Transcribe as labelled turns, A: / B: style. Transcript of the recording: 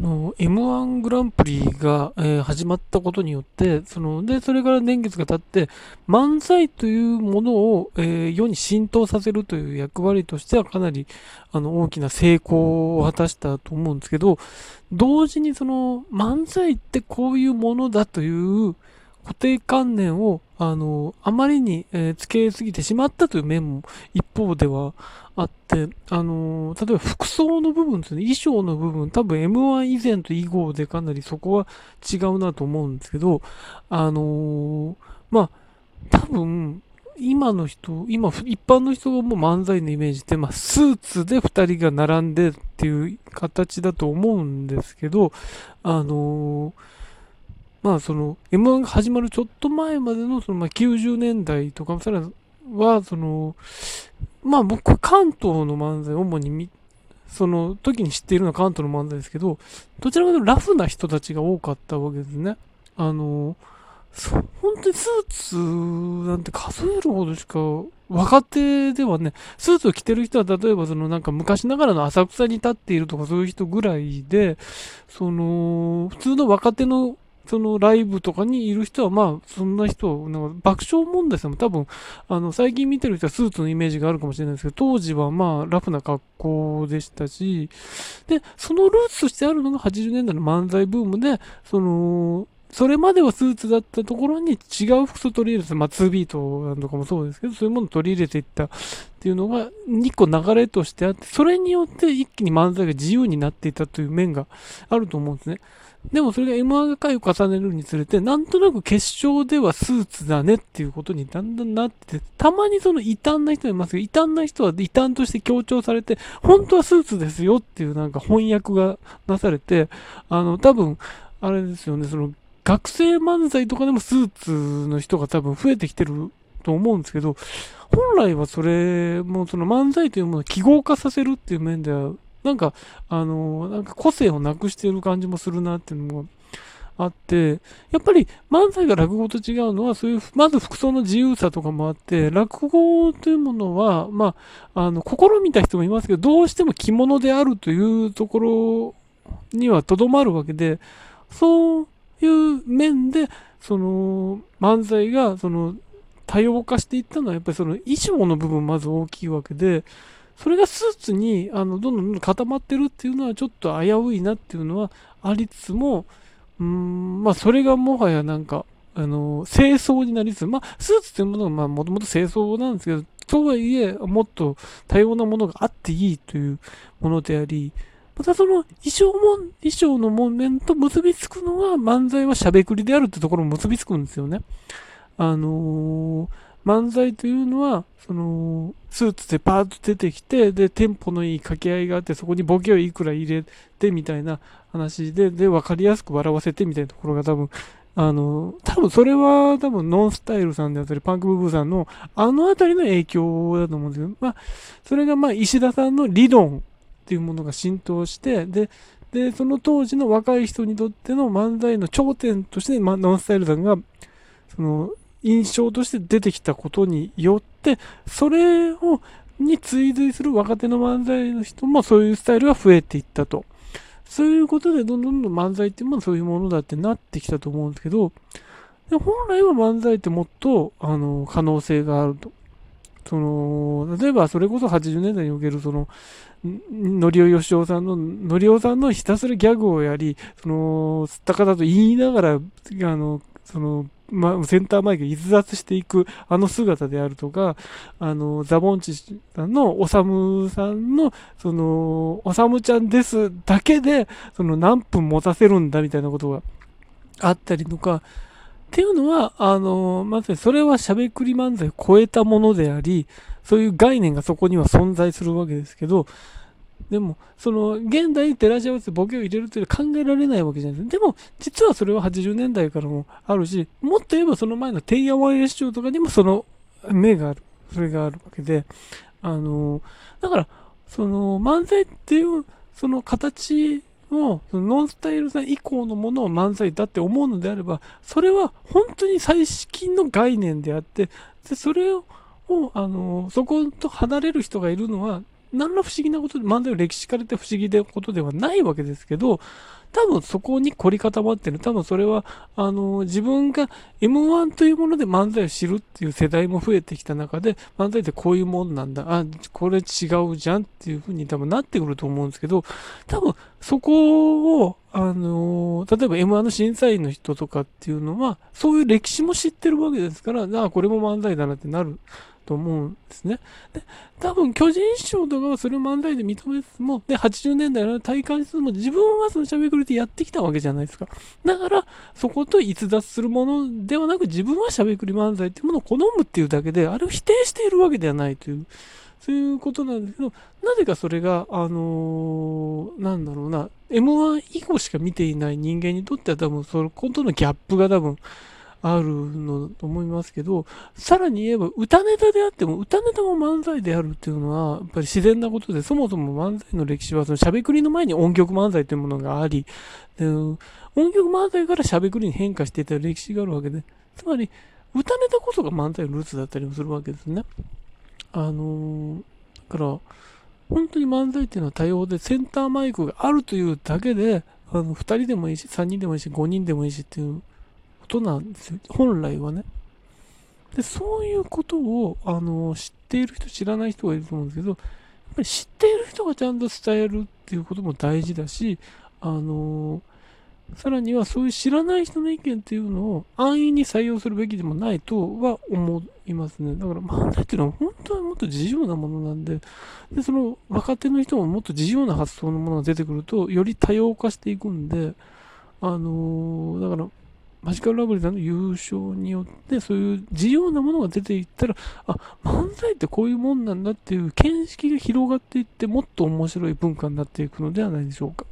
A: の M1 グランプリが、えー、始まったことによって、その、で、それから年月が経って、漫才というものを、えー、世に浸透させるという役割としてはかなり、あの、大きな成功を果たしたと思うんですけど、同時にその、漫才ってこういうものだという、固定観念を、あの、あまりに、えー、つけすぎてしまったという面も一方ではあって、あの、例えば服装の部分ですね、衣装の部分、多分 M1 以前と以後でかなりそこは違うなと思うんですけど、あのまあ、多分、今の人、今、一般の人がもう漫才のイメージって、まあ、スーツで二人が並んでっていう形だと思うんですけど、あのーまあその M1 が始まるちょっと前までのそのまあ90年代とかさらはそのまあ僕関東の漫才主にみその時に知っているのは関東の漫才ですけどどちらかというとラフな人たちが多かったわけですね。あの本当にスーツなんて数えるほどしか若手ではね、スーツを着てる人は例えばそのなんか昔ながらの浅草に立っているとかそういう人ぐらいで、その普通の若手のそのライブとかにいる人は、まあ、そんな人、なんか爆笑問題さんも多分、あの、最近見てる人はスーツのイメージがあるかもしれないですけど、当時はまあ、ラフな格好でしたし、で、そのルーツとしてあるのが80年代の漫才ブームで、その、それまではスーツだったところに違う服装取り入れて、まあ、2ビートとかもそうですけど、そういうものを取り入れていったっていうのが、2個流れとしてあって、それによって一気に漫才が自由になっていたという面があると思うんですね。でもそれが M1 が回を重ねるにつれて、なんとなく決勝ではスーツだねっていうことにだんだんなってて、たまにその異端な人いますけど、異端な人は異端として強調されて、本当はスーツですよっていうなんか翻訳がなされて、あの、多分、あれですよね、その、学生漫才とかでもスーツの人が多分増えてきてると思うんですけど、本来はそれもその漫才というものを記号化させるっていう面ではなんか、あのなんか個性をなくしてる感じもするなっていうのもあって、やっぱり漫才が落語と違うのは、そういう、まず服装の自由さとかもあって、落語というものは、まあ、あの、試みた人もいますけど、どうしても着物であるというところにはとどまるわけで、そういう面で、その、漫才が、その、多様化していったのは、やっぱりその衣装の部分まず大きいわけで、それがスーツにあのどんどん固まってるっていうのはちょっと危ういなっていうのはありつつも、うん、まあそれがもはやなんか、あの、清掃になりつつ、まあスーツというものがまあもともと清掃なんですけど、とはいえ、もっと多様なものがあっていいというものであり、またその衣装も、衣装の面と結びつくのが漫才はしゃべくりであるってところも結びつくんですよね。あのー漫才というのは、その、スーツでパーッと出てきて、で、テンポのいい掛け合いがあって、そこにボケをいくら入れてみたいな話で、で、わかりやすく笑わせてみたいなところが多分、あの、多分それは多分ノンスタイルさんであったり、パンクブーブーさんのあのあたりの影響だと思うんですけど、まあ、それがまあ石田さんの理論っていうものが浸透して、で、で、その当時の若い人にとっての漫才の頂点として、ま、ノンスタイルさんが、その、印象として出てきたことによって、それを、に追随する若手の漫才の人もそういうスタイルが増えていったと。そういうことで、どんどんどん漫才っていうのはそういうものだってなってきたと思うんですけど、で本来は漫才ってもっと、あの、可能性があると。その、例えばそれこそ80年代におけるその、のりおよしおさんの、のりおさんのひたすらギャグをやり、その、吸った方と言いながら、あの、その、ま、センターマイク逸脱していくあの姿であるとか、あの、ザボンチさんのおさむさんの、その、おさむちゃんですだけで、その何分持たせるんだみたいなことがあったりとか、っていうのは、あの、まさにそれはしゃべくり漫才を超えたものであり、そういう概念がそこには存在するわけですけど、でも、その、現代に照らし合わせてボケを入れるというのは考えられないわけじゃないですか。でも、実はそれは80年代からもあるし、もっと言えばその前の天野ワイヤ市長とかにもその目がある。それがあるわけで、あの、だから、その、漫才っていう、その形を、そのノンスタイルさん以降のものを漫才だって思うのであれば、それは本当に最近の概念であって、でそれを、あの、そこと離れる人がいるのは、何ら不思議なことで、漫才を歴史からって不思議なことではないわけですけど、多分そこに凝り固まってる。多分それは、あの、自分が M1 というもので漫才を知るっていう世代も増えてきた中で、漫才ってこういうもんなんだ。あ、これ違うじゃんっていうふうに多分なってくると思うんですけど、多分そこを、あの、例えば M1 の審査員の人とかっていうのは、そういう歴史も知ってるわけですから、あ、これも漫才だなってなる。と思うんですね。で、多分巨人師匠とかはそれを漫才で認めつつも、で、80年代の大会数も自分はそのしゃべくりでやってきたわけじゃないですか。だから、そこと逸脱するものではなく、自分はしゃべくり漫才っていうものを好むっていうだけで、あれを否定しているわけではないという。そういうことなんですけど、なぜかそれが、あのー、なんだろうな、M1 以降しか見ていない人間にとっては多分、そのことのギャップが多分、あるのと思いますけど、さらに言えば歌ネタであっても、歌ネタも漫才であるっていうのは、やっぱり自然なことで、そもそも漫才の歴史は、そのしゃべくりの前に音曲漫才というものがあり、音曲漫才からしゃべくりに変化していた歴史があるわけで、つまり、歌ネタこそが漫才のルーツだったりもするわけですね。あのー、だから、本当に漫才っていうのは多様で、センターマイクがあるというだけで、あの、2人でもいいし、3人でもいいし、5人でもいいしっていうことなんですよ。本来はね。で、そういうことを、あの、知っている人、知らない人がいると思うんですけど、やっぱり知っている人がちゃんと伝えるっていうことも大事だし、あの、さらにはそういう知らない人の意見っていうのを安易に採用するべきでもないとは思いますね。だから漫才っていうのは本当はもっと自由なものなんで、で、その若手の人ももっと自由な発想のものが出てくると、より多様化していくんで、あのー、だからマジカルラブリーさんの優勝によって、そういう自由なものが出ていったら、あ、漫才ってこういうもんなんだっていう見識が広がっていって、もっと面白い文化になっていくのではないでしょうか。